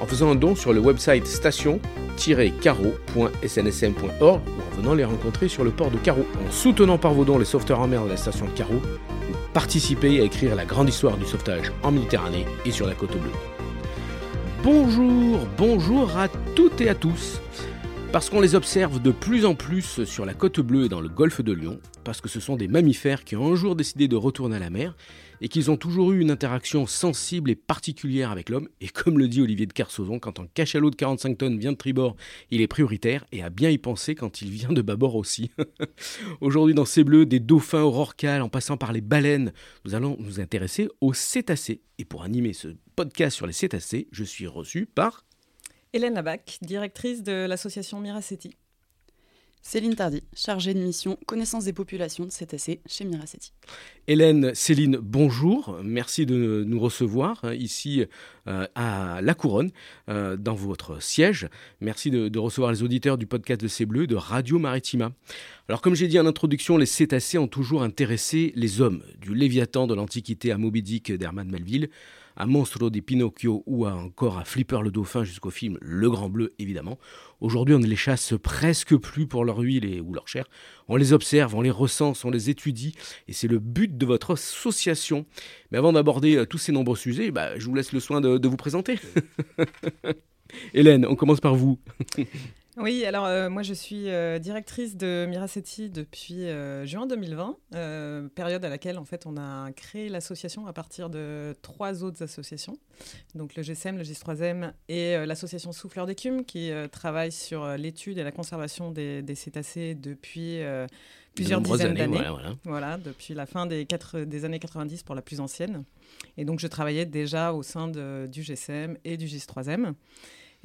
en faisant un don sur le website station-carreau.snsm.org ou en venant les rencontrer sur le port de Carreau. En soutenant par vos dons les sauveteurs en mer de la station de Carreau, vous participez à écrire la grande histoire du sauvetage en Méditerranée et sur la côte bleue. Bonjour, bonjour à toutes et à tous. Parce qu'on les observe de plus en plus sur la côte bleue et dans le golfe de Lyon, parce que ce sont des mammifères qui ont un jour décidé de retourner à la mer, et qu'ils ont toujours eu une interaction sensible et particulière avec l'homme, et comme le dit Olivier de Kersauzon, quand un cachalot de 45 tonnes vient de tribord, il est prioritaire, et à bien y penser quand il vient de bâbord aussi. Aujourd'hui dans ces bleus, des dauphins au en passant par les baleines, nous allons nous intéresser aux cétacés. Et pour animer ce podcast sur les cétacés, je suis reçu par... Hélène Labac, directrice de l'association Miraceti. Céline Tardy, chargée de mission connaissance des populations de cétacés chez Miraceti. Hélène, Céline, bonjour. Merci de nous recevoir hein, ici euh, à La Couronne, euh, dans votre siège. Merci de, recevoir les auditeurs du podcast de C'est Bleu de Radio Maritima. Alors, comme j'ai dit en introduction, les cétacés ont toujours intéressé les hommes, du Léviathan de l'Antiquité à Moby Dick d'Herman Melville à Monstro di Pinocchio ou encore à Flipper le Dauphin jusqu'au film Le Grand Bleu évidemment. Aujourd'hui on ne les chasse presque plus pour leur huile ou leur chair. On les observe, on les recense, on les étudie et c'est le but de votre association. Mais avant d'aborder euh, tous ces nombreux sujets, bah, je vous laisse le soin de vous présenter. Hélène, on commence par vous. Oui, alors euh, moi je suis euh, directrice de Miraceti depuis euh, juin 2020, période à laquelle en fait on a créé l'association à partir de trois autres associations, donc le GSM, le GIS3M et l'association Souffleur d'écume qui travaille sur l'étude et la conservation des, cétacés depuis plusieurs dizaines d'années. Voilà, depuis la fin des, des années 90 pour la plus ancienne. Et donc je travaillais déjà au sein du GSM et du GIS3M.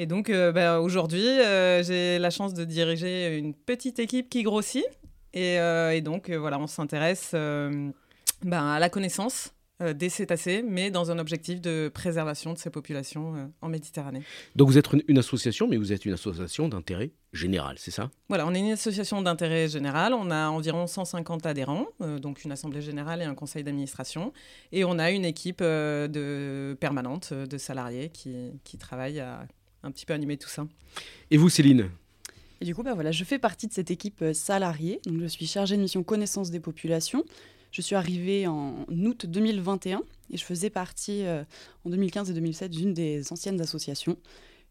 Et donc euh, bah, aujourd'hui, euh, j'ai la chance de diriger une petite équipe qui grossit. Et, euh, donc voilà, on s'intéresse bah, à la connaissance des cétacés, mais dans un objectif de préservation de ces populations en Méditerranée. Donc vous êtes une, association, mais vous êtes une association d'intérêt général, c'est ça? Voilà, on est une association d'intérêt général, on a environ 150 adhérents, donc une assemblée générale et un conseil d'administration, et on a une équipe de permanente de salariés qui, qui travaillent à un petit peu animer tout ça. Et vous, Céline et du coup, bah voilà, je fais partie de cette équipe euh, salariée. Donc, je suis chargée de mission connaissance des populations. Je suis arrivée en août 2021 et je faisais partie euh, en 2015 et 2007 d'une des anciennes associations.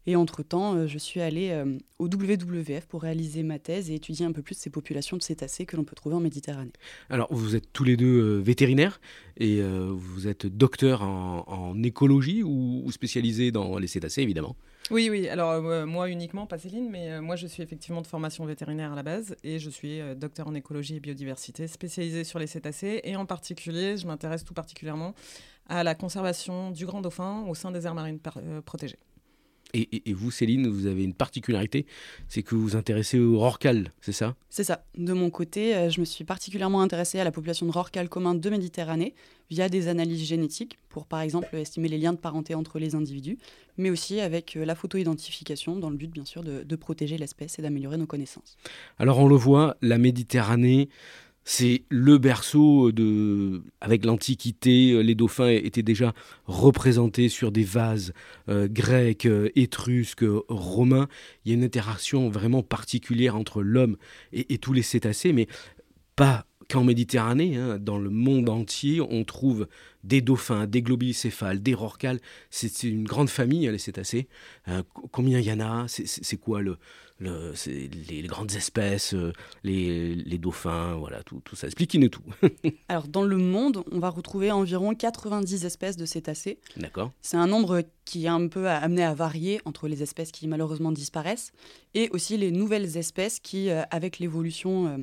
Et entre-temps, euh, je suis allée au WWF pour réaliser ma thèse et étudier un peu plus ces populations de cétacés que l'on peut trouver en Méditerranée. Alors, vous êtes tous les deux vétérinaires et vous êtes docteur en, écologie ou, ou spécialisé dans les cétacés, évidemment oui, oui. Alors, euh, moi uniquement, pas Céline, mais euh, moi, je suis effectivement de formation vétérinaire à la base et je suis euh, docteur en écologie et biodiversité, spécialisée sur les cétacés. Et en particulier, je m'intéresse tout particulièrement à la conservation du grand dauphin au sein des aires marines protégées. Et, vous, Céline, vous avez une particularité, c'est que vous vous intéressez au rorcal, c'est ça? C'est ça. De mon côté, euh, je me suis particulièrement intéressée à la population de rorcal commun de Méditerranée via des analyses génétiques pour, par exemple, estimer les liens de parenté entre les individus, mais aussi avec euh, la photo-identification dans le but, bien sûr, de protéger l'espèce et d'améliorer nos connaissances. Alors, on le voit, la Méditerranée, c'est le berceau de, avec l'Antiquité, les dauphins étaient déjà représentés sur des vases euh, grecs, euh, étrusques, romains. Il y a une interaction vraiment particulière entre l'homme et, tous les cétacés, mais pas qu'en Méditerranée, hein, dans le monde entier, on trouve des dauphins, des globicéphales, des rorquals. C'est une grande famille, les cétacés. combien il y en a? C'est quoi le, les, grandes espèces, euh, les, dauphins, voilà, tout, tout ça. Expliquez-nous tout. Alors, dans le monde, on va retrouver environ 90 espèces de cétacés. D'accord. C'est un nombre qui est un peu amené à varier entre les espèces qui malheureusement disparaissent et aussi les nouvelles espèces qui, euh, avec l'évolution, euh,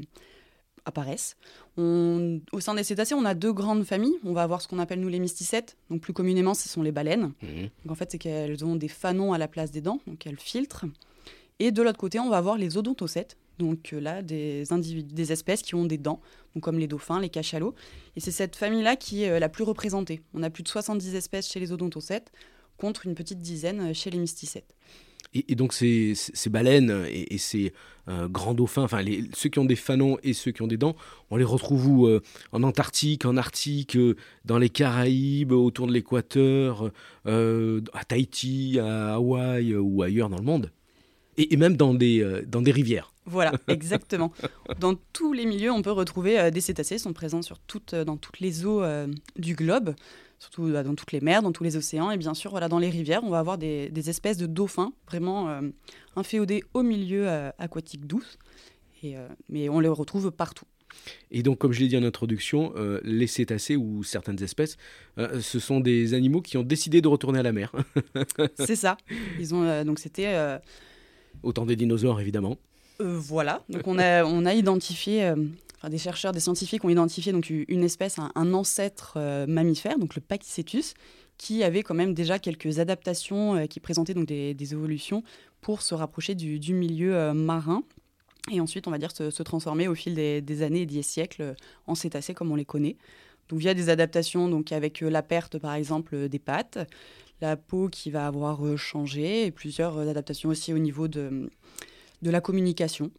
apparaissent. au sein des cétacés, on a deux grandes familles. On va avoir ce qu'on appelle nous les mysticètes. Donc plus communément, ce sont les baleines. Mmh. Donc, en fait, c'est qu'elles ont des fanons à la place des dents, donc elles filtrent. Et de l'autre côté, on va avoir les odontocètes, donc euh, là, des, des espèces qui ont des dents, donc comme les dauphins, les cachalots. Et c'est cette famille-là qui est euh, la plus représentée. On a plus de 70 espèces chez les odontocètes, contre une petite dizaine euh, chez les mysticètes. Et, donc ces, baleines et, ces grands dauphins, enfin ceux qui ont des fanons et ceux qui ont des dents, on les retrouve où En Antarctique, en Arctique, dans les Caraïbes, autour de l'équateur, à Tahiti, à Hawaï ou ailleurs dans le monde et, même dans des, euh, dans des rivières. Voilà, exactement. dans tous les milieux, on peut retrouver euh, des cétacés, ils sont présents sur euh, dans toutes les eaux du globe, surtout dans toutes les mers, dans tous les océans, et bien sûr, voilà, dans les rivières, on va avoir des, des espèces de dauphins, vraiment inféodés au milieu aquatique douce, et, mais on les retrouve partout. Et donc, comme je l'ai dit en introduction, les cétacés ou certaines espèces, ce sont des animaux qui ont décidé de retourner à la mer. C'est ça. Ils ont donc c'était Autant des dinosaures, évidemment. Euh, voilà. Donc on a, on a identifié, euh, des chercheurs, des scientifiques ont identifié donc une espèce, un, ancêtre euh, mammifère, donc le Pachycetus, qui avait quand même déjà quelques adaptations, qui présentaient donc des, évolutions pour se rapprocher du, milieu marin. Et ensuite, on va dire, se, transformer au fil des, années et des siècles en cétacés comme on les connaît. Donc via des adaptations, donc avec la perte par exemple des pattes, la peau qui va avoir euh, changé et plusieurs euh, adaptations aussi au niveau de la communication.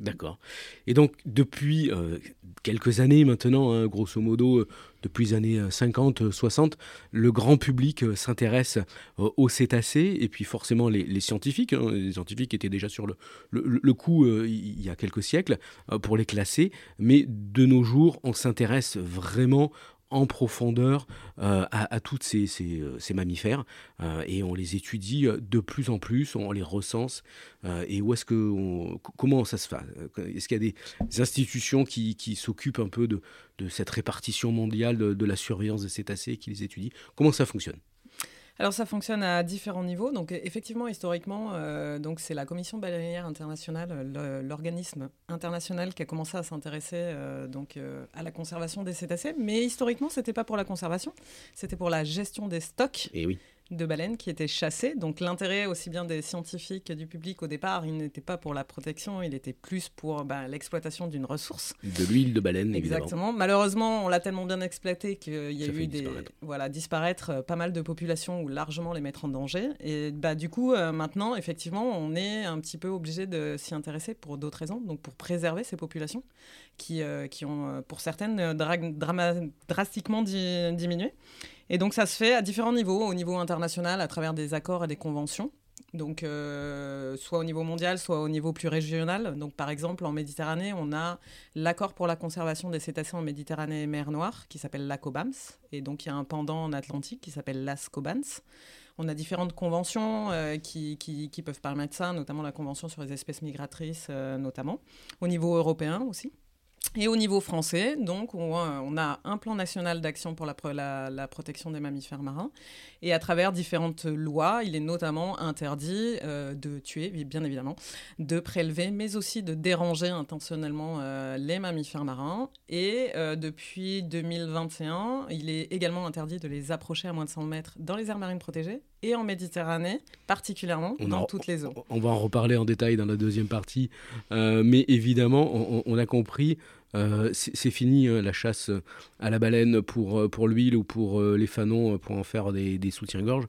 D'accord. Et donc, depuis euh, quelques années maintenant, hein, grosso modo, depuis les années 50, 60, le grand public s'intéresse aux cétacés et puis forcément les, scientifiques. Hein, les scientifiques étaient déjà sur le, le, coup il y a quelques siècles pour les classer, mais de nos jours, on s'intéresse vraiment en profondeur euh, à, tous ces, euh, ces, mammifères euh, et on les étudie de plus en plus, on les recense et où est-ce que comment ça se fait Est-ce qu'il y a des institutions qui, qui s'occupent un peu de, de, cette répartition mondiale de, de la surveillance des cétacés qui les étudient? Comment ça fonctionne? Alors ça fonctionne à différents niveaux. Donc effectivement, historiquement, euh, c'est la Commission baleinière internationale, l'organisme international qui a commencé à s'intéresser euh, donc euh, à la conservation des cétacés. Mais historiquement, c'était pas pour la conservation, c'était pour la gestion des stocks. Oui de baleines qui étaient chassées. Donc l'intérêt aussi bien des scientifiques que du public au départ, il n'était pas pour la protection, il était plus pour bah, l'exploitation d'une ressource. De l'huile de baleine, Exactement. Malheureusement, on l'a tellement bien exploité qu'il y a eu des voilà disparaître euh, pas mal de populations ou largement les mettre en danger. Et bah du coup euh, maintenant, effectivement, on est un petit peu obligé de s'y intéresser pour d'autres raisons. Donc pour préserver ces populations qui, euh, qui ont pour certaines drastiquement diminué. Et donc ça se fait à différents niveaux, au niveau international, à travers des accords et des conventions. Donc, euh, soit au niveau mondial, soit au niveau plus régional. Donc, par exemple, en Méditerranée, on a l'accord pour la conservation des cétacés en Méditerranée et mer Noire, qui s'appelle l'ACOBAMS. Et donc, il y a un pendant en Atlantique qui s'appelle l'ASCOBANS. On a différentes conventions euh, qui, peuvent permettre ça, notamment la convention sur les espèces migratrices, euh, notamment. Au niveau européen aussi. Et au niveau français, donc, on, a un plan national d'action pour la, protection des mammifères marins. Et à travers différentes lois, il est notamment interdit euh, de tuer, bien évidemment, de prélever, mais aussi de déranger intentionnellement euh, les mammifères marins. Et euh, depuis 2021, il est également interdit de les approcher à moins de 100 mètres dans les aires marines protégées et en Méditerranée, particulièrement dans toutes les eaux. On va en reparler en détail dans la deuxième partie, mais évidemment, on, on a compris euh, c'est fini hein, la chasse à la baleine pour, euh, pour l'huile ou pour euh, les fanons pour en faire des, soutiens-gorge.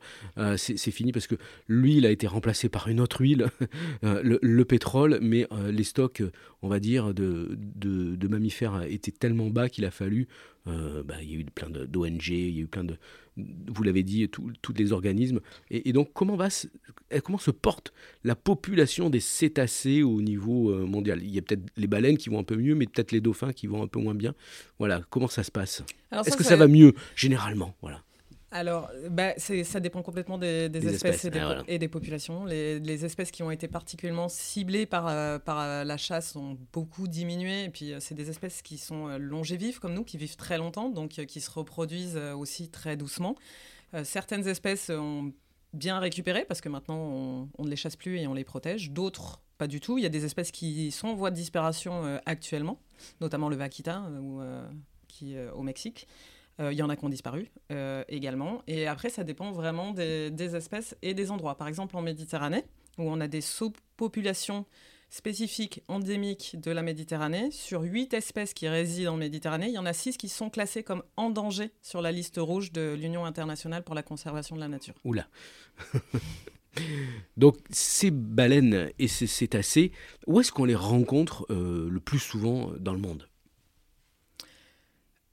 c'est fini parce que l'huile a été remplacée par une autre huile, le, pétrole, mais les stocks, on va dire, de, mammifères étaient tellement bas qu'il a fallu euh, bah, il y a eu plein d'ONG, il y a eu plein de, vous l'avez dit, tous les organismes. Et, donc, comment, va se, comment se porte la population des cétacés au niveau euh, mondial? Il y a peut-être les baleines qui vont un peu mieux, mais peut-être les dauphins dauphins qui vont un peu moins bien. Voilà, comment ça se passe Est-ce que ça, va mieux généralement Voilà. Alors, bah, ça dépend complètement des, espèces, et, des, populations. Les, espèces qui ont été particulièrement ciblées par, euh, par euh, la chasse ont beaucoup diminué. Et puis, euh, c'est des espèces qui sont longévives comme nous, qui vivent très longtemps, donc qui se reproduisent aussi très doucement. certaines espèces ont bien récupéré parce que maintenant, on, on, ne les chasse plus et on les protège. D'autres, pas du tout. Il y a des espèces qui sont en voie de disparition actuellement, notamment le vaquita ou, qui, au Mexique. Euh, il y en a qui ont disparu euh, également. Et après, ça dépend vraiment des, espèces et des endroits. Par exemple, en Méditerranée, où on a des sous-populations spécifiques endémiques de la Méditerranée. Sur huit espèces qui résident en Méditerranée, il y en a six qui sont classées comme en danger sur la liste rouge de l'Union internationale pour la conservation de la nature. Oula Donc ces baleines et ces cétacés, où est-ce qu'on les rencontre euh, le plus souvent dans le monde?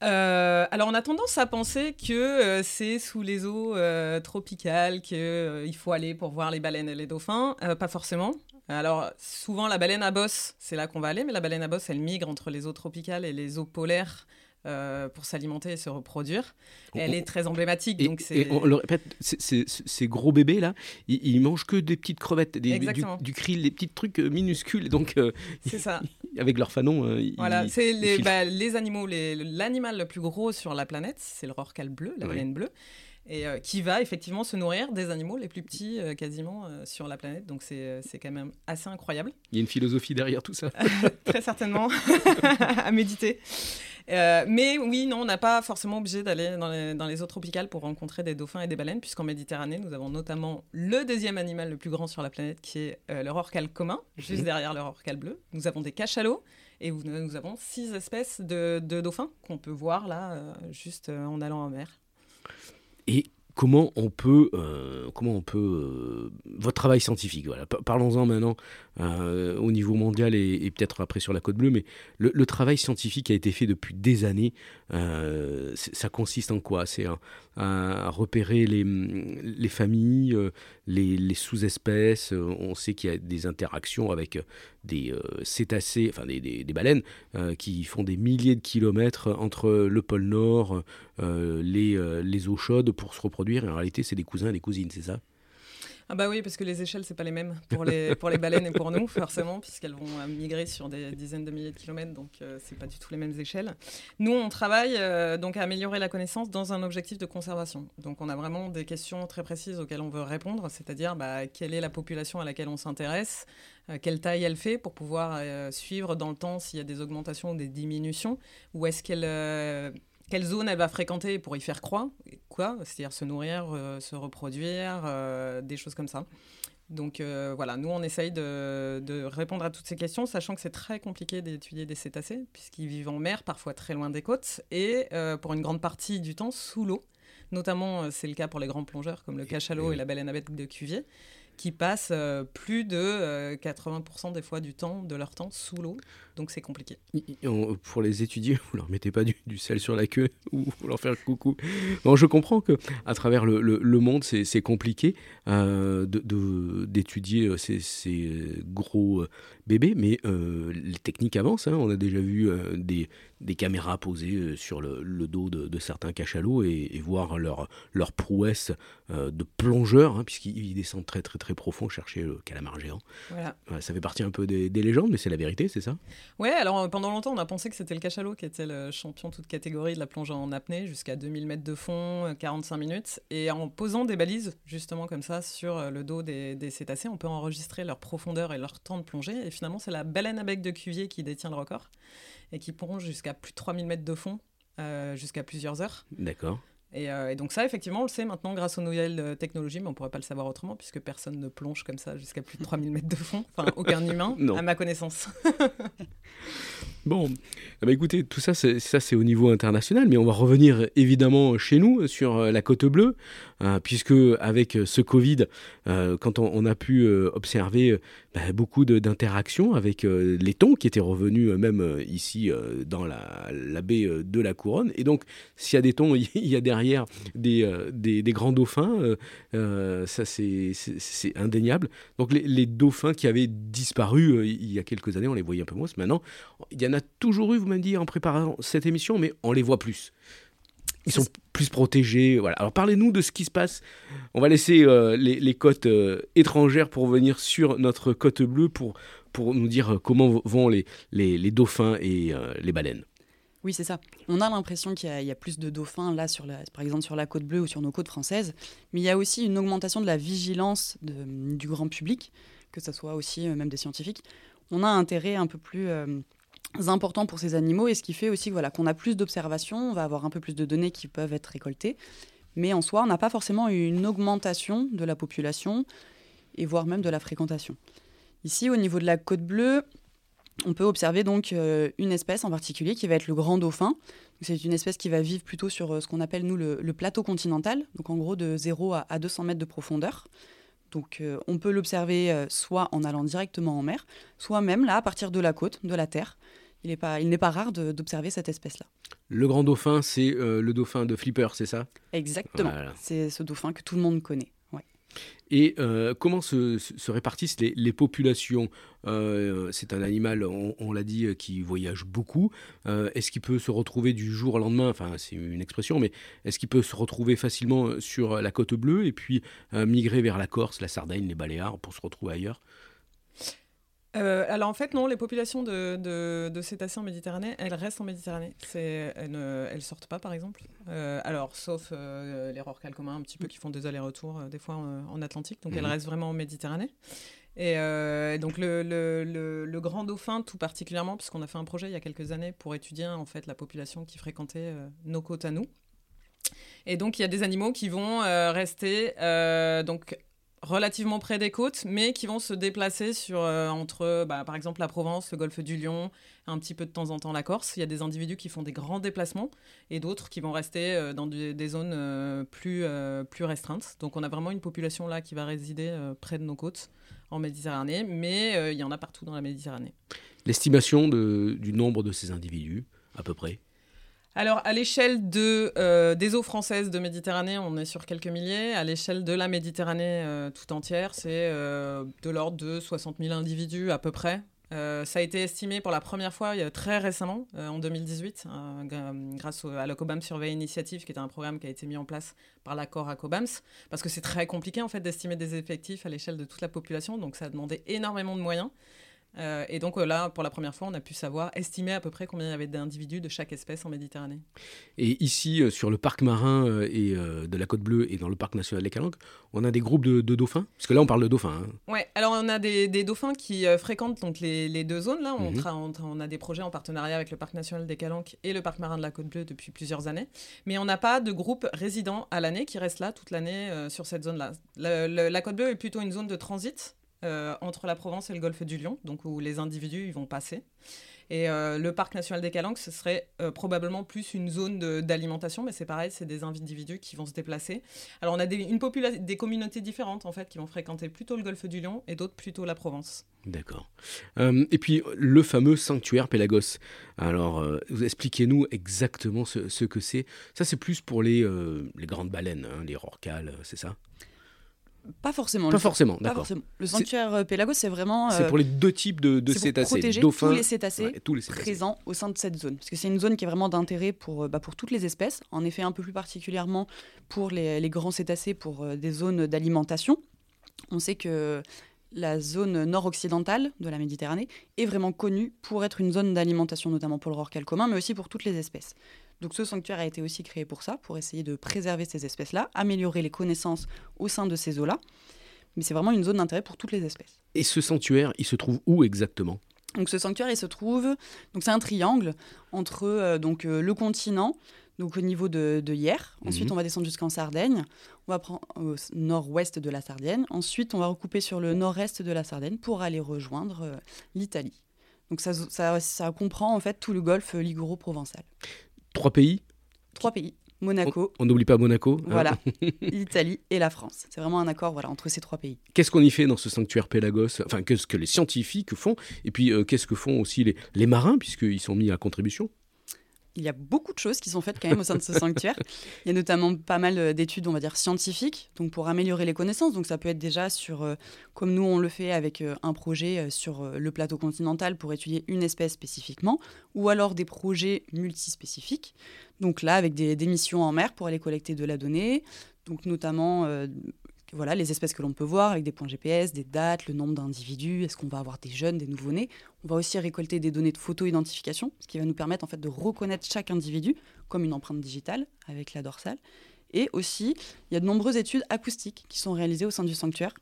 Euh, alors, on a tendance à penser que euh, c'est sous les eaux tropicales qu'il faut aller pour voir les baleines et les dauphins. pas forcément. Alors, souvent, la baleine à bosse, c'est là qu'on va aller, mais la baleine à bosse, elle migre entre les eaux tropicales et les eaux polaires. Pour s'alimenter et se reproduire. Elle est très emblématique. Et, donc on le répète, ces gros bébés là, ils, mangent que des petites crevettes, des, du, du, krill, des petits trucs minuscules. Donc, c'est ça. avec leur fanon. Euh, voilà, c'est les, bah, les, animaux, l'animal le plus gros sur la planète, c'est le rorqual bleu, la baleine bleue, et euh, qui va effectivement se nourrir des animaux les plus petits euh, quasiment sur la planète. Donc c'est quand même assez incroyable. Il y a une philosophie derrière tout ça. Très certainement, à méditer. Mais oui, non, on n'a pas forcément obligé d'aller dans les, dans les, eaux tropicales pour rencontrer des dauphins et des baleines, puisqu'en Méditerranée, nous avons notamment le deuxième animal le plus grand sur la planète, qui est le rorqual commun, juste derrière le rorqual bleu. Nous avons des cachalots, et nous avons six espèces de, dauphins qu'on peut voir là, juste en allant en mer. Et comment on peut, euh, comment on peut, euh, votre travail scientifique, voilà, parlons-en maintenant euh, au niveau mondial et, peut-être après sur la Côte Bleue, mais le, travail scientifique a été fait depuis des années. ça consiste en quoi? C'est à, repérer les, les familles, les, sous-espèces. On sait qu'il y a des interactions avec des cétacés, enfin des, des, baleines, qui font des milliers de kilomètres entre le pôle Nord, les, les eaux chaudes pour se reproduire en réalité, c'est des cousins et des cousines, c'est ça? Ah bah oui, parce que les échelles, c'est pas les mêmes pour les, pour les baleines et pour nous, forcément, puisqu'elles vont euh, migrer sur des dizaines de milliers de kilomètres, donc euh, c'est pas du tout les mêmes échelles. Nous, on travaille euh, donc à améliorer la connaissance dans un objectif de conservation. Donc on a vraiment des questions très précises auxquelles on veut répondre, c'est-à-dire bah, quelle est la population à laquelle on s'intéresse, quelle taille elle fait pour pouvoir suivre dans le temps s'il y a des augmentations ou des diminutions, ou est-ce qu'elle quelle zone elle va fréquenter pour y faire croix, quoi, c'est-à-dire se nourrir, euh, se reproduire, euh, des choses comme ça. Donc euh, voilà, nous on essaye de, répondre à toutes ces questions, sachant que c'est très compliqué d'étudier des cétacés, puisqu'ils vivent en mer, parfois très loin des côtes, et pour une grande partie du temps sous l'eau. Notamment, c'est le cas pour les grands plongeurs comme le cachalot et la baleine à bec de Cuvier qui passent euh, plus de 80% euh, des fois du temps, de leur temps sous l'eau. Donc c'est compliqué. Pour les étudier, vous leur mettez pas du, sel sur la queue ou vous leur faire coucou. Bon, je comprends que à travers le, monde, c'est compliqué euh, d'étudier ces, gros bébés, mais les techniques avancent. Hein. On a déjà vu des, des, caméras posées sur le, dos de, certains cachalots et, voir leur, leur prouesse de plongeurs, hein, puisqu'ils descendent très très très profond chercher le calamar géant. Voilà. ça fait partie un peu des, légendes, mais c'est la vérité, c'est ça? Ouais, alors euh, pendant longtemps, on a pensé que c'était le cachalot qui était le champion toute catégorie de la plongée en apnée, jusqu'à 2000 mètres de fond, 45 euh, minutes. Et en posant des balises, justement comme ça, sur euh, le dos des, cétacés, on peut enregistrer leur profondeur et leur temps de plongée. Et finalement, c'est la baleine à bec de Cuvier qui détient le record et qui plonge jusqu'à plus de 3000 mètres de fond, jusqu'à plusieurs heures. D'accord. Euh, et, donc ça, effectivement, on le sait maintenant grâce aux nouvelles euh, technologies, mais on ne pourrait pas le savoir autrement puisque personne ne plonge comme ça jusqu'à plus de 3000 mètres de fond. Enfin, aucun humain, à ma connaissance. bon, eh ben, écoutez, tout ça, c'est, ça c'est au niveau international, mais on va revenir évidemment chez nous, sur euh, la côte bleue, puisque avec ce Covid, quand on, a pu observer bah, beaucoup d'interactions avec les thons qui étaient revenus même ici dans la, la baie de la Couronne, et donc s'il y a des thons, il y a derrière derrière des, des, grands dauphins, ça c'est indéniable. Donc les, les, dauphins qui avaient disparu il y a quelques années, on les voyait un peu moins. Maintenant, il y en a toujours eu, vous m'avez dit, en préparant cette émission, mais on les voit plus. Ils sont plus protégés. Voilà. Alors parlez-nous de ce qui se passe. On va laisser euh, les, côtes euh, étrangères pour venir sur notre côte bleue pour, pour nous dire comment vont les, les, dauphins et euh, les baleines. Oui, c'est ça. On a l'impression qu'il y, a plus de dauphins là, par exemple sur la côte bleue ou sur nos côtes françaises, mais il y a aussi une augmentation de la vigilance du grand public, que ce soit aussi même des scientifiques. On a un intérêt un peu plus important pour ces animaux et ce qui fait aussi voilà, qu'on a plus d'observations, on va avoir un peu plus de données qui peuvent être récoltées. Mais en soi, on n'a pas forcément une augmentation de la population et voire même de la fréquentation. Ici, au niveau de la côte bleue, on peut observer donc euh, une espèce en particulier qui va être le grand dauphin. C'est une espèce qui va vivre plutôt sur euh, ce qu'on appelle nous le, plateau continental, donc en gros de 0 à, 200 mètres de profondeur. Donc euh, on peut l'observer soit en allant directement en mer, soit même là à partir de la côte, de la terre il n'est pas, pas rare d'observer cette espèce-là. Le grand dauphin, c'est le dauphin de Flipper, c'est ça? Exactement. C'est ce dauphin que tout le monde connaît. Et euh, comment se, répartissent les, populations? Euh, C'est un animal, on, l'a dit, qui voyage beaucoup. est-ce qu'il peut se retrouver du jour au lendemain? Enfin, c'est une expression, mais est-ce qu'il peut se retrouver facilement sur la côte bleue et puis migrer vers la Corse, la Sardaigne, les Baléares pour se retrouver ailleurs? Euh, alors en fait non, les populations de, de, cétacés en Méditerranée, elles restent en Méditerranée. elles ne sortent pas par exemple. Euh, alors sauf euh, les rorquals communs un petit peu qui font des allers-retours des fois en, Atlantique, donc elles mhm. restent vraiment en Méditerranée. Et donc le, le, le, grand dauphin tout particulièrement, puisqu'on a fait un projet il y a quelques années pour étudier en fait la population qui fréquentait nos côtes à nous. Et donc il y a des animaux qui vont rester donc relativement près des côtes, mais qui vont se déplacer sur, euh, entre, bah, par exemple, la Provence, le golfe du Lion, un petit peu de temps en temps la Corse. Il y a des individus qui font des grands déplacements et d'autres qui vont rester euh, dans des zones euh, plus, plus restreintes. Donc on a vraiment une population là qui va résider près de nos côtes en Méditerranée, mais il y en a partout dans la Méditerranée. L'estimation du nombre de ces individus, à peu près? Alors, à l'échelle euh, des eaux françaises de Méditerranée, on est sur quelques milliers. À l'échelle de la Méditerranée euh, tout entière, c'est euh, de l'ordre de 60 000 individus à peu près. ça a été estimé pour la première fois très récemment, en 2018, grâce à la COBAMS Survey Initiative, qui est un programme qui a été mis en place par l'accord à COBAMS, parce que c'est très compliqué en fait d'estimer des effectifs à l'échelle de toute la population, donc ça a demandé énormément de moyens. Euh, et donc euh, là, pour la première fois, on a pu savoir, estimer à peu près combien il y avait d'individus de chaque espèce en Méditerranée. Et ici, euh, sur le parc marin et, de la Côte Bleue et dans le parc national des Calanques, on a des groupes de, dauphins? Parce que là, on parle de dauphins. Hein. Oui, alors on a des, dauphins qui fréquentent donc les, deux zones. Là, mhm. on, on, a des projets en partenariat avec le parc national des Calanques et le parc marin de la Côte Bleue depuis plusieurs années. Mais on n'a pas de groupe résident à l'année qui reste là toute l'année sur cette zone-là. la Côte Bleue est plutôt une zone de transit euh, entre la Provence et le golfe du Lion, donc où les individus ils vont passer. Et euh, le parc national des Calanques, ce serait euh, probablement plus une zone d'alimentation, mais c'est pareil, c'est des individus qui vont se déplacer. Alors on a des, une des communautés différentes en fait qui vont fréquenter plutôt le golfe du Lion et d'autres plutôt la Provence. D'accord. et puis le fameux sanctuaire Pélagos. Alors expliquez-nous exactement ce, que c'est. Ça c'est plus pour les, grandes baleines, hein, les rorquals, c'est ça? Pas forcément. Pas forcément, d'accord. Le sanctuaire euh, Pélagos, c'est vraiment. c'est pour les deux types de, de cétacés. Protéger dauphins, tous les, cétacés tous les cétacés présents au sein de cette zone. Parce que c'est une zone qui est vraiment d'intérêt pour, euh, bah, pour toutes les espèces. En effet, un peu plus particulièrement pour les, les grands cétacés, pour euh, des zones d'alimentation. On sait que la zone nord-occidentale de la Méditerranée est vraiment connue pour être une zone d'alimentation, notamment pour le rorqual commun, mais aussi pour toutes les espèces. Donc ce sanctuaire a été aussi créé pour ça, pour essayer de préserver ces espèces-là, améliorer les connaissances au sein de ces eaux-là. Mais c'est vraiment une zone d'intérêt pour toutes les espèces. Et ce sanctuaire, il se trouve où exactement? Donc ce sanctuaire, il se trouve, donc c'est un triangle entre euh, donc euh, le continent, donc au niveau de, de Hier. Mhm. Ensuite, on va descendre jusqu'en Sardaigne. On va prendre au nord-ouest de la Sardaigne. Ensuite, on va recouper sur le nord-est de la Sardaigne pour aller rejoindre euh, l'Italie. Donc ça, ça, ça, comprend en fait tout le golfe liguro-provençal. Trois pays Trois pays. Monaco. On n'oublie pas Monaco. Hein. Voilà, l'Italie et la France. C'est vraiment un accord voilà, entre ces trois pays. Qu'est-ce qu'on y fait dans ce sanctuaire Pélagos Enfin, qu'est-ce que les scientifiques font? Et puis, euh, qu'est-ce que font aussi les, les marins, puisqu'ils sont mis à contribution? Il y a beaucoup de choses qui sont faites quand même au sein de ce sanctuaire. Il y a notamment pas mal euh, d'études, on va dire, scientifiques, donc pour améliorer les connaissances. Donc ça peut être déjà sur, euh, comme nous on le fait avec euh, un projet sur le plateau continental pour étudier une espèce spécifiquement, ou alors des projets multispécifiques. Donc là, avec des, des missions en mer pour aller collecter de la donnée, donc notamment voilà, les espèces que l'on peut voir avec des points GPS, des dates, le nombre d'individus, est-ce qu'on va avoir des jeunes, des nouveau-nés. On va aussi récolter des données de photo-identification, ce qui va nous permettre en fait de reconnaître chaque individu comme une empreinte digitale avec la dorsale. Et aussi, il y a de nombreuses études acoustiques qui sont réalisées au sein du sanctuaire.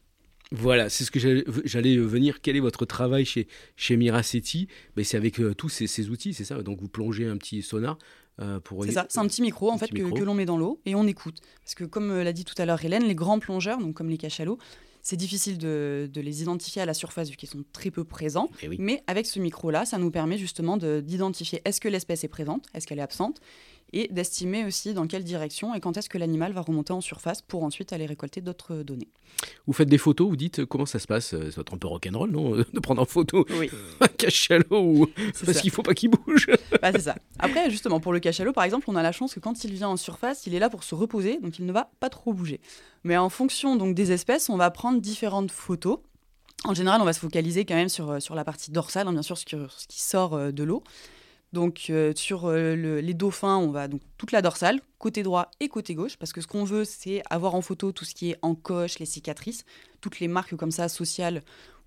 Voilà, c'est ce que j'allais venir. Quel est votre travail chez, chez Miraceti ben, C'est avec euh, tous ces, ces outils, c'est ça? Donc vous plongez un petit sonar, euh, c'est ça, c'est un petit micro en fait que, l'on met dans l'eau et on écoute. Parce que comme euh, l'a dit tout à l'heure Hélène, les grands plongeurs, donc comme les cachalots, c'est difficile de, les identifier à la surface vu qu'ils sont très peu présents. Eh Mais avec ce micro-là, ça nous permet justement d'identifier est-ce que l'espèce est présente, est-ce qu'elle est absente, et d'estimer aussi dans quelle direction et quand est-ce que l'animal va remonter en surface pour ensuite aller récolter d'autres données. Vous faites des photos, vous dites comment ça se passe? Ça doit être un peu rock'n'roll, non? De prendre en photo un cachalot ou... parce qu'il ne faut pas qu'il bouge. Bah, c'est ça. Après, justement, pour le cachalot, par exemple, on a la chance que quand il vient en surface, il est là pour se reposer, donc il ne va pas trop bouger. Mais en fonction donc des espèces, on va prendre différentes photos. En général, on va se focaliser quand même sur, euh, sur la partie dorsale, hein, bien sûr, ce qui sort euh, de l'eau. Donc euh, sur euh, les dauphins, on va donc toute la dorsale, côté droit et côté gauche, parce que ce qu'on veut, c'est avoir en photo tout ce qui est en coche, les cicatrices, toutes les marques comme ça sociales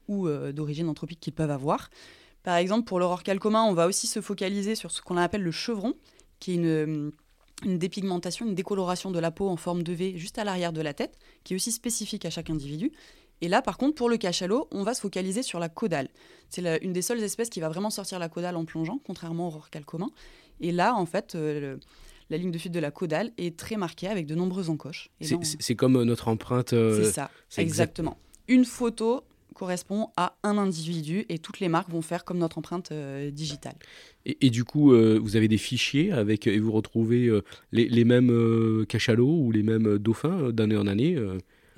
ou euh, d'origine anthropique qu'ils peuvent avoir. Par exemple, pour l'aurore calcoma, on va aussi se focaliser sur ce qu'on appelle le chevron, qui est une dépigmentation, une décoloration de la peau en forme de V juste à l'arrière de la tête, qui est aussi spécifique à chaque individu. Et là, par contre, pour le cachalot, on va se focaliser sur la caudale. C'est une des seules espèces qui va vraiment sortir la caudale en plongeant, contrairement au rorqual commun. Et là, en fait, euh, la ligne de fuite de la caudale est très marquée avec de nombreuses encoches. C'est comme euh, notre empreinte. Euh, c'est ça, exactement. Une photo correspond à un individu et toutes les marques vont faire comme notre empreinte digitale. Et, du coup, vous avez des fichiers avec et vous retrouvez les, les, mêmes cachalots ou les mêmes dauphins d'année en année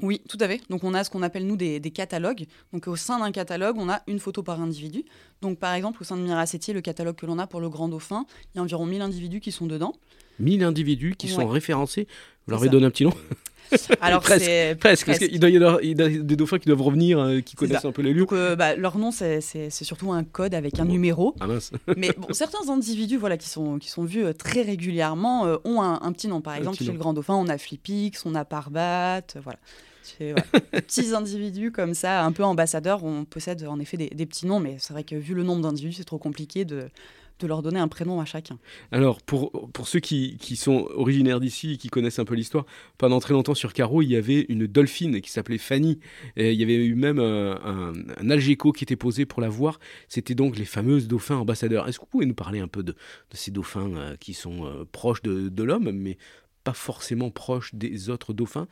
oui, tout à fait. Donc on a ce qu'on appelle nous des, catalogues. Donc au sein d'un catalogue, on a une photo par individu. Donc par exemple, au sein de Miraceti, le catalogue que l'on a pour le grand dauphin, il y a environ 1000 individus qui sont dedans. 1000 individus qui sont référencés. Vous leur avez donné un petit nom Alors presque, presque, parce qu'il doit y avoir des dauphins qui doivent revenir, euh, qui connaissent un peu les lieux. Donc, euh, bah, leur nom, c'est surtout un code avec un numéro. Ah, Mais bon, certains individus, voilà, qui sont qui sont vus euh, très régulièrement, ont un, petit nom. Par exemple, chez le grand dauphin, on a Flippix, on a Parbat, voilà. petits individus comme ça, un peu ambassadeurs, on possède en effet des, petits noms, mais c'est vrai que vu le nombre d'individus, c'est trop compliqué de, de leur donner un prénom à chacun. Alors, pour, pour ceux qui, qui sont originaires d'ici et qui connaissent un peu l'histoire, pendant très longtemps sur Caro, il y avait une dolphine qui s'appelait Fanny. Et il y avait eu même un, un, algéco qui était posé pour la voir. C'était donc les fameuses dauphins ambassadeurs. Est-ce que vous pouvez nous parler un peu de, de ces dauphins euh, qui sont euh, proches de, de l'homme, mais pas forcément proches des autres dauphins?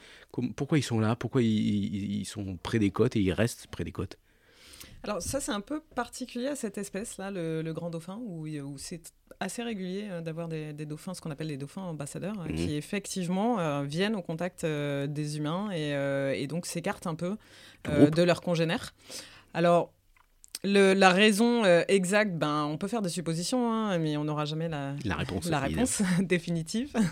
pourquoi ils sont là? Pourquoi ils, sont près des côtes et ils restent près des côtes? Alors ça c'est un peu particulier à cette espèce-là, le, grand dauphin, où, c'est assez régulier euh, d'avoir des, dauphins, ce qu'on appelle des dauphins ambassadeurs, euh, qui mmh. effectivement euh, viennent au contact des humains et, et donc s'écartent un peu de leurs congénères. Alors la raison euh, exacte, ben, on peut faire des suppositions, hein, mais on n'aura jamais la, réponse, la réponse définitive.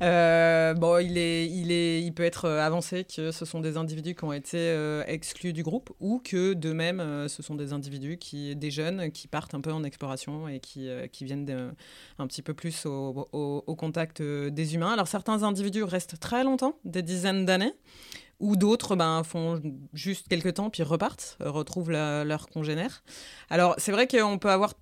Euh, bon, il, est, il, est, il peut être euh, avancé que ce sont des individus qui ont été exclus du groupe ou que de même, ce sont des individus, qui, des jeunes qui partent un peu en exploration et qui, qui viennent un petit peu plus au, au contact des humains. Alors certains individus restent très longtemps, des dizaines d'années ou d'autres ben, font juste quelques temps puis repartent, retrouvent leur congénère. Alors c'est vrai qu'on peut avoir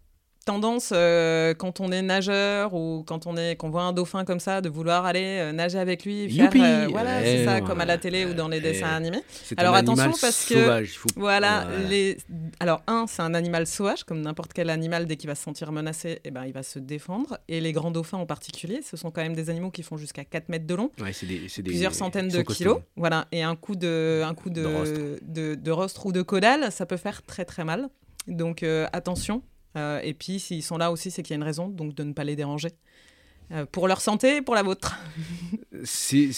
tendance, euh, quand on est nageur ou quand on est, qu'on voit un dauphin comme ça, de vouloir aller euh, nager avec lui, faire, euh, voilà, c'est ça, comme à la télé ou dans les dessins animés. Alors attention parce que voilà, les, alors un, c'est un animal sauvage comme n'importe quel animal dès qu'il va se sentir menacé, et eh ben il va se défendre. Et les grands dauphins en particulier, ce sont quand même des animaux qui font jusqu'à 4 mètres de long, plusieurs centaines de kilos, voilà, et un coup de, un coup de, de, de, rostre ou de caudale, ça peut faire très très mal. Donc attention, euh, et puis, s'ils sont là aussi, c'est qu'il y a une raison, donc de ne pas les déranger. Euh, pour leur santé et pour la vôtre. c'est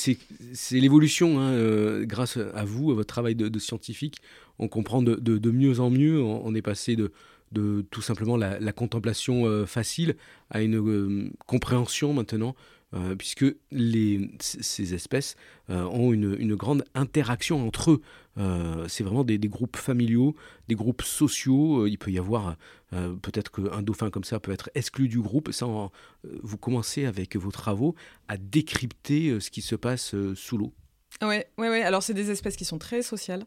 l'évolution, hein, euh, grâce à vous, à votre travail de, scientifique. On comprend de, mieux en mieux. On, est passé de, tout simplement la, contemplation facile à une compréhension maintenant euh, puisque ces espèces euh, ont une, grande interaction entre eux. Euh, c'est vraiment des, groupes familiaux, des groupes sociaux. il peut y avoir peut-être qu'un dauphin comme ça peut être exclu du groupe. Ça, vous commencez avec vos travaux à décrypter ce qui se passe sous l'eau. Oui, ouais, ouais. alors c'est des espèces qui sont très sociales.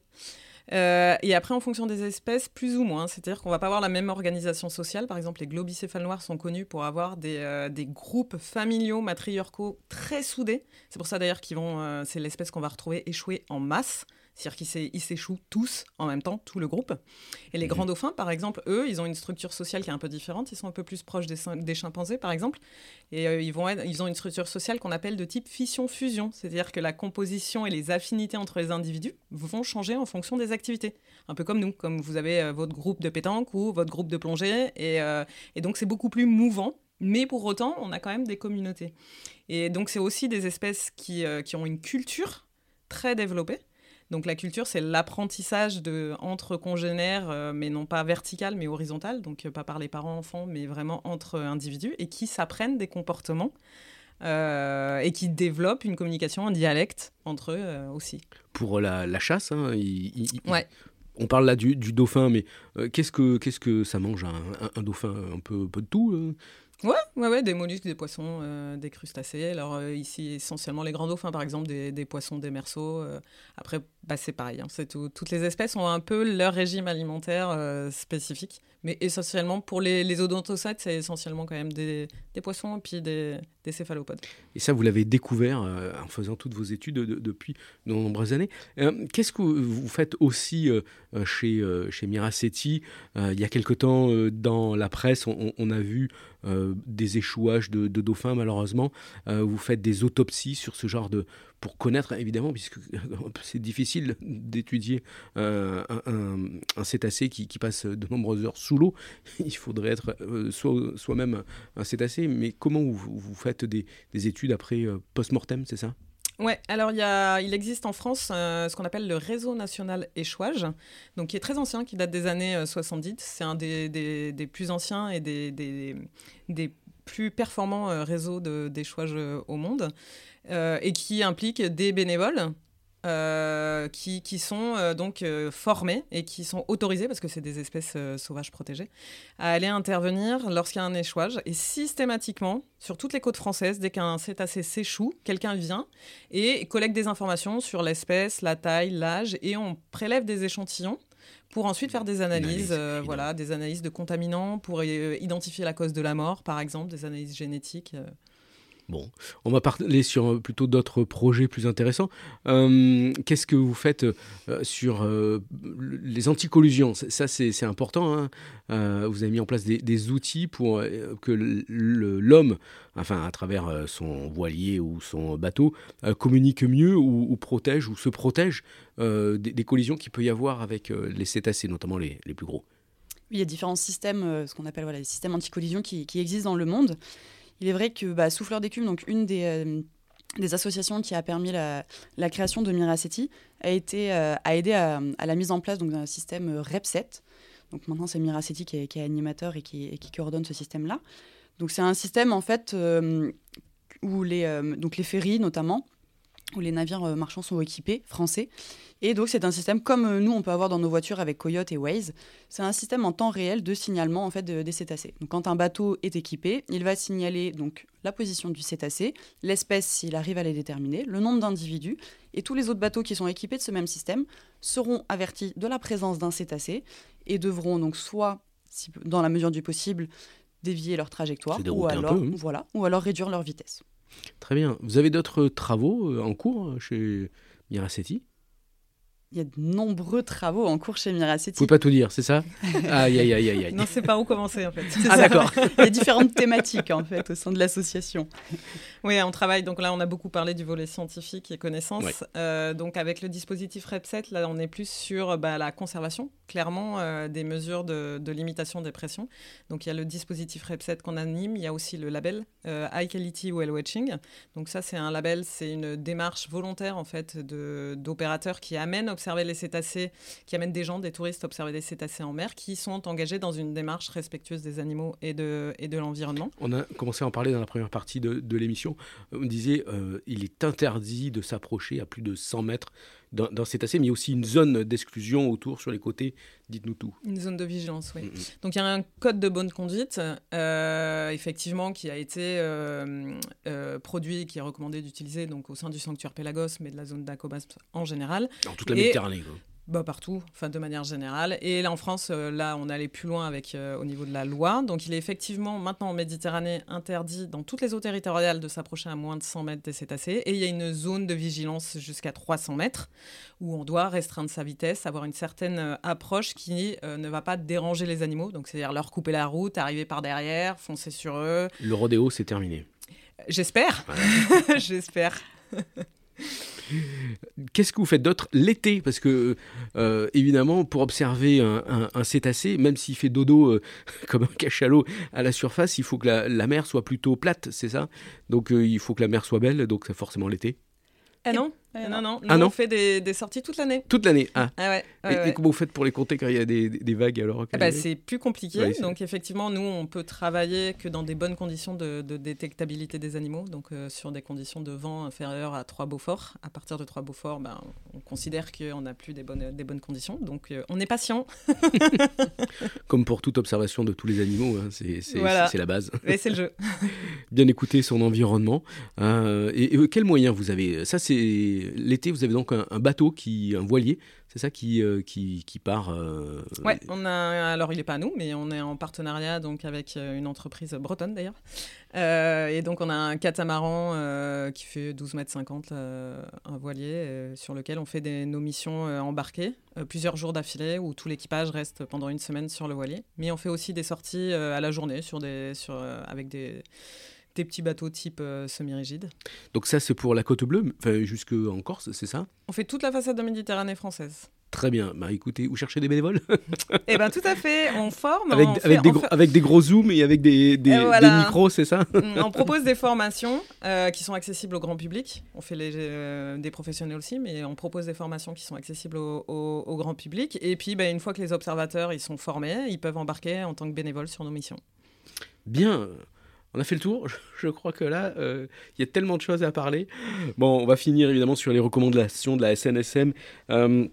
Euh, et après, en fonction des espèces, plus ou moins. C'est-à-dire qu'on va pas avoir la même organisation sociale. Par exemple, les globicéphales noirs sont connus pour avoir des, euh, groupes familiaux matriarcaux très soudés. C'est pour ça d'ailleurs qu'ils vont, euh, c'est l'espèce qu'on va retrouver échouée en masse. C'est-à-dire qu'ils s'échouent tous en même temps, tout le groupe. Et les mhm. grands dauphins, par exemple, eux, ils ont une structure sociale qui est un peu différente. Ils sont un peu plus proches des, des chimpanzés, par exemple. Et euh, ils, vont ils ont une structure sociale qu'on appelle de type fission-fusion. C'est-à-dire que la composition et les affinités entre les individus vont changer en fonction des activités. Un peu comme nous, comme vous avez euh, votre groupe de pétanque ou votre groupe de plongée. Et, euh, et donc, c'est beaucoup plus mouvant. Mais pour autant, on a quand même des communautés. Et donc, c'est aussi des espèces qui, qui ont une culture très développée. Donc la culture, c'est l'apprentissage de entre congénères, euh, mais non pas vertical, mais horizontal, donc euh, pas par les parents-enfants, mais vraiment entre individus, et qui s'apprennent des comportements. Euh, et qui développent une communication, un dialecte entre eux aussi. Pour la, chasse, hein, on parle là du, dauphin, mais qu'est-ce que qu'est-ce que ça mange un, dauphin? Un peu, peu de tout Ouais, ouais, ouais, des mollusques, des poissons, euh, des crustacés. Alors euh, ici, essentiellement les grands dauphins, par exemple, des, des poissons démersaux. Euh. après, bah, c'est pareil. Hein, c'est tout. Toutes les espèces ont un peu leur régime alimentaire spécifique. Mais essentiellement, pour les, les odontocètes, c'est essentiellement quand même des, des poissons et puis des, des, céphalopodes. Et ça, vous l'avez découvert en faisant toutes vos études depuis de nombreuses années. Qu'est-ce que vous faites aussi chez, chez Miracetti Il y a quelque temps, dans la presse, on, a vu des échouages de, dauphins malheureusement. Euh, vous faites des autopsies sur ce genre de... pour connaître évidemment, puisque c'est difficile d'étudier euh, un, cétacé qui, passe de nombreuses heures sous l'eau. Il faudrait être soi-même un cétacé, mais comment vous, faites des études après post-mortem, c'est ça? Ouais, alors il, y a, il existe en France euh, ce qu'on appelle le réseau national échouage, donc qui est très ancien, qui date des années 70. Euh, C'est un des, des, plus anciens et des, des plus performants euh, réseaux d'échouage au monde, et qui implique des bénévoles euh, qui, qui, sont euh, donc euh, formés et qui sont autorisés, parce que c'est des espèces sauvages protégées, à aller intervenir lorsqu'il y a un échouage. Et systématiquement, sur toutes les côtes françaises, dès qu'un cétacé s'échoue, quelqu'un vient et collecte des informations sur l'espèce, la taille, l'âge, et on prélève des échantillons pour ensuite faire des analyses, voilà, des analyses de contaminants pour identifier la cause de la mort, par exemple, des analyses génétiques. Bon, on va parler sur euh, plutôt d'autres projets plus intéressants. Euh, qu'est-ce que vous faites euh, sur les anticollusions? Ça, c'est important. Hein. vous avez mis en place des, outils pour que l'homme, enfin à travers son voilier ou son bateau, communique mieux ou, protège ou se protège des, collisions qu'il peut y avoir avec les cétacés, notamment les, plus gros? il y a différents systèmes, ce qu'on appelle voilà, les systèmes anticollisions qui, qui existent dans le monde. Il est vrai que bah, Souffleur d'écume, donc une des, euh, associations qui a permis la, création de Miraceti, a, été, euh, a aidé à, la mise en place d'un système euh, REP7. Donc maintenant, c'est Miraceti qui, qui est, animateur et qui, qui coordonne ce système-là. Donc c'est un système en fait où les, donc les ferries notamment, où les navires marchands sont équipés, français, et donc, c'est un système comme euh, nous, on peut avoir dans nos voitures avec Coyote et Waze. C'est un système en temps réel de signalement en fait, des cétacés. Donc, quand un bateau est équipé, il va signaler donc, la position du cétacé, l'espèce s'il arrive à les déterminer, le nombre d'individus, et tous les autres bateaux qui sont équipés de ce même système seront avertis de la présence d'un cétacé et devront donc soit, dans la mesure du possible, dévier leur trajectoire ou alors, hein. voilà, ou alors réduire leur vitesse. Très bien. Vous avez d'autres travaux euh, en cours euh, chez Miracetti il y a de nombreux travaux en cours chez Miraceti. Vous pouvez pas tout dire, c'est ça Aïe, aïe, aïe, aïe, aïe. Non, c'est pas où commencer en fait. Ah d'accord. il y a différentes thématiques en fait au sein de l'association. Oui, on travaille. Donc là, on a beaucoup parlé du volet scientifique et connaissances. Euh, donc avec le dispositif REP7, là, on est plus sur bah, la conservation, clairement, euh, des mesures de, limitation des pressions. Donc il y a le dispositif REP7 qu'on anime. Il y a aussi le label euh, High Quality Well Watching. Donc ça, c'est un label, c'est une démarche volontaire en fait d'opérateurs qui amènent observer les cétacés, qui amènent des gens, des touristes, à observer les cétacés en mer, qui sont engagés dans une démarche respectueuse des animaux et de, et de l'environnement. On a commencé à en parler dans la première partie de, de l'émission. On disait euh, il est interdit de s'approcher à plus de 100 mètres dans, dans cétacés, mais il y a aussi une zone d'exclusion autour, sur les côtés. Dites-nous tout. Une zone de vigilance, oui. Donc il y a un code de bonne conduite, euh, effectivement, qui a été euh, produit, qui est recommandé d'utiliser donc au sein du sanctuaire Pélagos, mais de la zone d'Acobas en général. Dans toute la Méditerranée. quoi. Bah, partout, enfin de manière générale. Et là en France, euh, là on allait plus loin avec euh, au niveau de la loi. Donc il est effectivement maintenant en Méditerranée interdit dans toutes les eaux territoriales de s'approcher à moins de 100 mètres des cétacés. Et il y a une zone de vigilance jusqu'à 300 mètres où on doit restreindre sa vitesse, avoir une certaine euh, approche qui ne va pas déranger les animaux. Donc c'est-à-dire leur couper la route, arriver par derrière, foncer sur eux. Le rodéo, c'est terminé. J'espère, j'espère. Qu'est-ce que vous faites d'autre l'été? Parce que, euh, évidemment, pour observer un, un- un cétacé, même s'il fait dodo euh, comme un cachalot à la surface, il faut que la, la mer soit plutôt plate, c'est ça? Donc, euh, il faut que la mer soit belle, donc c'est forcément l'été. Ah non, Euh, non, non. Nous, Ah non on fait des, des sorties toute l'année. Toute l'année. Ah. Ah ouais, ouais, et, comment vous faites pour les compter quand il y a des, vagues alors Ah bah, c'est plus compliqué. Donc effectivement, nous, on peut travailler que dans des bonnes conditions de, de détectabilité des animaux, donc euh, sur des conditions de vent inférieures à 3 Beaufort. À partir de 3 Beaufort, ben, on considère qu'on n'a plus des bonnes, des bonnes conditions. Donc euh, on est patient. Comme pour toute observation de tous les animaux, hein, c'est c'est- Voilà. c'est la base. Et c'est le jeu. Bien écouter son environnement. Euh, et, et quels moyens vous avez? Ça, c'est l'été, vous avez donc un, bateau, qui, un voilier, c'est ça qui, euh, qui, part euh, on a, alors il n'est pas à nous, mais on est en partenariat donc avec euh, une entreprise bretonne d'ailleurs. Et donc on a un catamaran qui fait 12 mètres 50, euh, un voilier sur lequel on fait des, nos missions embarquées, plusieurs jours d'affilée où tout l'équipage reste pendant une semaine sur le voilier. Mais on fait aussi des sorties à la journée sur des, sur, avec des, des petits bateaux type euh, semi-rigide. Donc ça, c'est pour la côte bleue, enfin, jusque en Corse, c'est ça? On fait toute la façade de Méditerranée française. Très bien. Bah écoutez, vous cherchez des bénévoles? Eh bien tout à fait, on forme. avec, on fait- avec, des on gros, avec des gros zooms et avec des, des, Et des voilà. micros, c'est ça? Mm, on propose des formations euh, qui sont accessibles au grand public. On fait les, euh, des professionnels aussi, mais on propose des formations qui sont accessibles au, au- au grand public. Et puis, bah, une fois que les observateurs ils sont formés, ils peuvent embarquer en tant que bénévoles sur nos missions. Bien. On a fait le tour. Je, crois que là, euh, il y a tellement de choses à parler. Bon, on va finir évidemment sur les recommandations de la SNSM. Euh,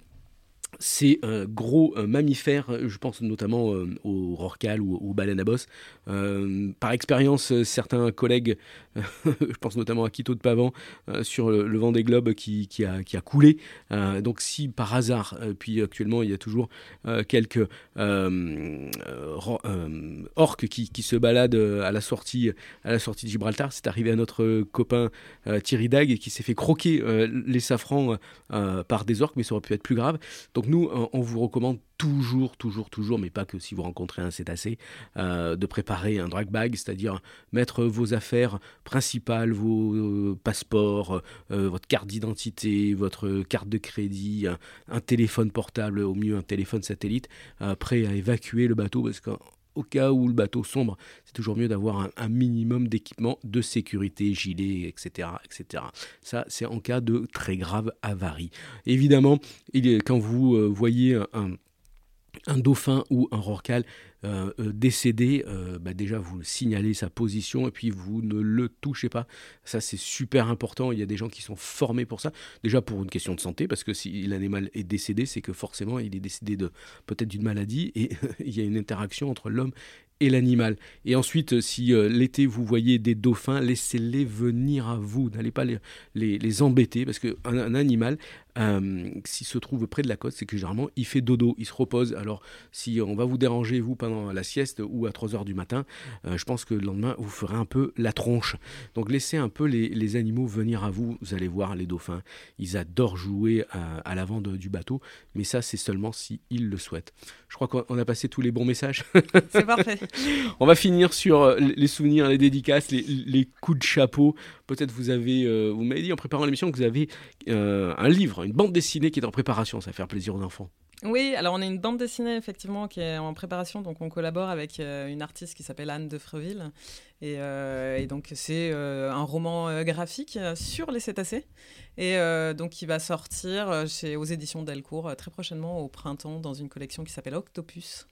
ces euh, gros mammifères, euh, je pense notamment euh, aux rorquals ou aux baleines à bosse. Euh, par expérience, certains collègues, je pense notamment à Quito de Pavan, sur le, vent des globes qui, a, coulé. Donc si par hasard, puis actuellement il y a toujours quelques orques qui, se baladent à la sortie, de Gibraltar, c'est arrivé à notre copain Thierry Dag qui s'est fait croquer les safrans par des orques, mais ça aurait pu être plus grave. Nous, on, on vous recommande toujours, toujours, toujours, mais pas que si vous rencontrez un cétacé, euh, de préparer un drag bag, c'est-à-dire mettre vos affaires principales, vos euh, passeports, euh, votre carte d'identité, votre carte de crédit, un, un téléphone portable, au mieux un téléphone satellite, euh, prêt à évacuer le bateau, parce qu'au cas où le bateau sombre, c'est toujours mieux d'avoir un, minimum d'équipement de sécurité, gilet, etc., etc. Ça, c'est en cas de très grave avarie. Évidemment, quand vous euh, voyez un, un- dauphin ou un rorqual euh, euh, décédé, euh, bah déjà vous signalez sa position et puis vous ne le touchez pas. Ça c'est super important. Il y a des gens qui sont formés pour ça. Déjà pour une question de santé, parce que si l'animal est décédé, c'est que forcément il est décédé de peut-être d'une maladie et il y a une interaction entre l'homme et l'animal. Et ensuite, euh, si euh, l'été vous voyez des dauphins, laissez-les venir à vous. N'allez pas les, les, embêter parce qu'un un animal, euh, s'il se trouve près de la côte, c'est que généralement il fait dodo, il se repose. Alors si on va vous déranger vous pendant la sieste ou à 3 heures du matin, je pense que le lendemain vous ferez un peu la tronche. Donc laissez un peu les, les animaux venir à vous. Vous allez voir les dauphins, ils adorent jouer à, l'avant du bateau, mais ça c'est seulement si ils le souhaitent. Je crois qu'on on a passé tous les bons messages. C'est parfait. On va finir sur euh, les souvenirs, les dédicaces, les, coups de chapeau. Peut-être vous avez, euh, vous m'avez dit en préparant l'émission que vous avez euh, un livre, une bande dessinée qui est en préparation. Ça va faire plaisir aux enfants. Oui, alors on a une bande dessinée effectivement qui est en préparation, donc on collabore avec une artiste qui s'appelle Anne de Freville. Et, donc c'est un roman graphique sur les cétacés. Et donc qui va sortir chez, aux éditions Delcourt très prochainement au printemps dans une collection qui s'appelle Octopus.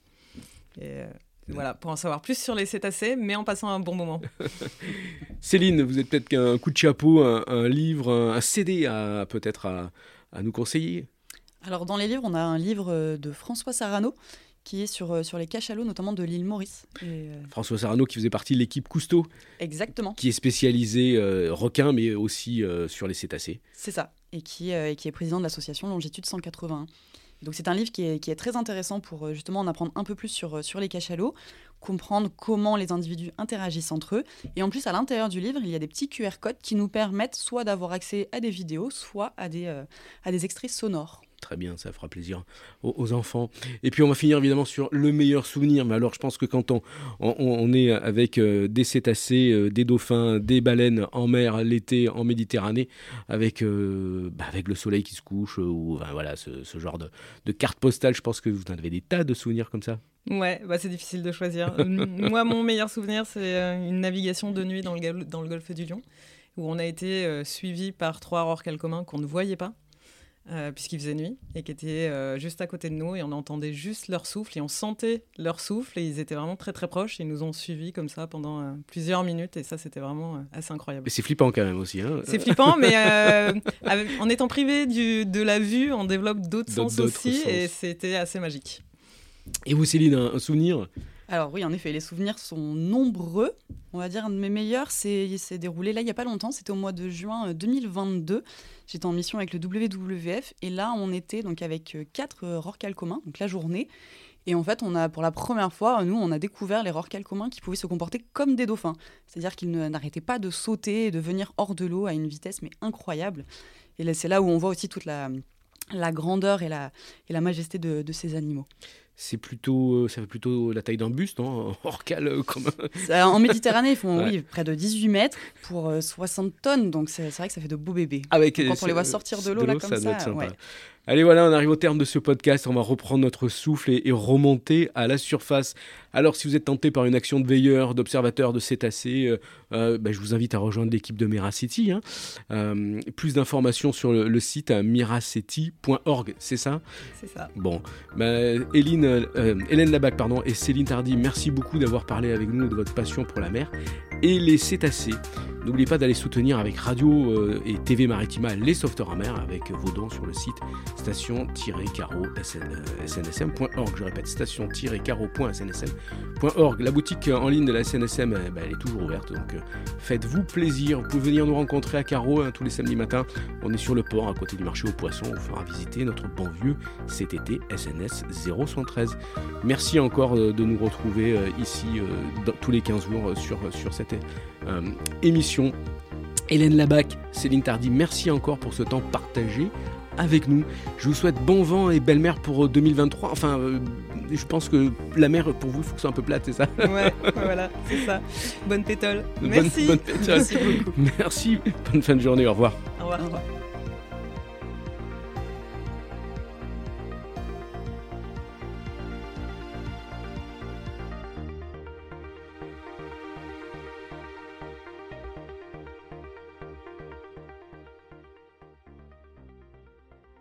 Et voilà, pour en savoir plus sur les cétacés, mais en passant un bon moment. Céline, vous êtes peut-être qu'un coup de chapeau, un, livre, un, CD à peut-être à nous conseiller alors dans les livres, on a un livre euh, de François Sarano qui est sur, euh, sur les cachalots, notamment de l'île Maurice. Euh, François Sarano qui faisait partie de l'équipe Cousteau. Exactement. Qui est spécialisé requin, mais aussi sur les cétacés. C'est ça, et qui, qui est président de l'association Longitude 181. C'est un livre qui est, très intéressant pour justement en apprendre un peu plus sur, sur les cachalots, comprendre comment les individus interagissent entre eux. Et en plus, à l'intérieur du livre, il y a des petits QR codes qui nous permettent soit d'avoir accès à des vidéos, soit à des, à des extraits sonores très bien, ça fera plaisir aux, enfants. Et puis on va finir évidemment sur le meilleur souvenir. Mais alors je pense que quand on, on, est avec euh, des cétacés, euh, des dauphins, des baleines en mer l'été en Méditerranée, avec, euh, bah, avec le soleil qui se couche, ou voilà ce, genre de, de carte postale, je pense que vous en avez des tas de souvenirs comme ça. Ouais, bah c'est difficile de choisir. Moi, mon meilleur souvenir, c'est une navigation de nuit dans le, dans le golfe du Lion, où on a été suivi par trois rorquals communs qu'on ne voyait pas euh, puisqu'il faisait nuit, et qui étaient euh, juste à côté de nous, et on entendait juste leur souffle, et on sentait leur souffle, et ils étaient vraiment très très proches, et ils nous ont suivis comme ça pendant euh, plusieurs minutes, et ça c'était vraiment assez incroyable. C'est flippant quand même aussi. Hein c'est flippant, mais en étant privé du, de la vue, on développe d'autres sens aussi, et c'était assez magique. Et vous Céline, un souvenir alors oui, en effet, les souvenirs sont nombreux. On va dire un de mes meilleurs, s'est déroulé là il n'y a pas longtemps, c'était au mois de juin 2022. Euh, J'étais en mission avec le WWF et là on était donc avec euh, quatre euh, rorquals communs, donc la journée. Et en fait, on a pour la première fois, nous, on a découvert les rorquals communs qui pouvaient se comporter comme des dauphins. C'est-à-dire qu'ils n'arrêtaient pas de sauter et de venir hors de l'eau à une vitesse mais incroyable. Et c'est là où on voit aussi toute la, grandeur et la, majesté de ces animaux c'est plutôt, euh, ça fait plutôt la taille d'un buste, non Orcal euh, comme... En Méditerranée, ils font oui, près de 18 mètres pour 60 euh, tonnes, donc c'est vrai que ça fait de beaux bébés. Avec, quand on les voit sortir de l'eau là comme ça, ça Allez, voilà, on arrive au terme de ce podcast. On va reprendre notre souffle et, remonter à la surface. Alors, si vous êtes tenté par une action de veilleur, d'observateur de cétacés, euh, euh, bah, je vous invite à rejoindre l'équipe de Miracity. Hein. Euh, plus d'informations sur le, site miracity.org, c'est ça? C'est ça. Bon, bah, Hélène, Hélène Labac pardon, et Céline Tardy, merci beaucoup d'avoir parlé avec nous de votre passion pour la mer et les cétacés. N'oubliez pas d'aller soutenir avec radio euh, et TV Maritima les sauveteurs en mer avec vos dons sur le site station-caro-snsm.org. Je répète, station-caro.snsm.org. La boutique en ligne de la SNSM, eh ben, elle est toujours ouverte, donc euh, faites-vous plaisir. Vous pouvez venir nous rencontrer à Caro hein, tous les samedis matins. On est sur le port à côté du marché aux poissons. On fera visiter notre bon vieux CTT SNS 013. Merci encore euh, de nous retrouver ici tous les 15 jours sur, sur cette émission Hélène Labac, Céline Tardy, merci encore pour ce temps partagé avec nous. Je vous souhaite bon vent et belle mer pour 2023. Euh, enfin, euh, je pense que la mer, pour vous, il faut que ce soit un peu plate, c'est ça? Ouais, voilà, c'est ça. Bonne pétole. Merci. Bonne, Merci beaucoup. Merci. Bonne fin de journée. Au revoir. Au revoir. Au revoir.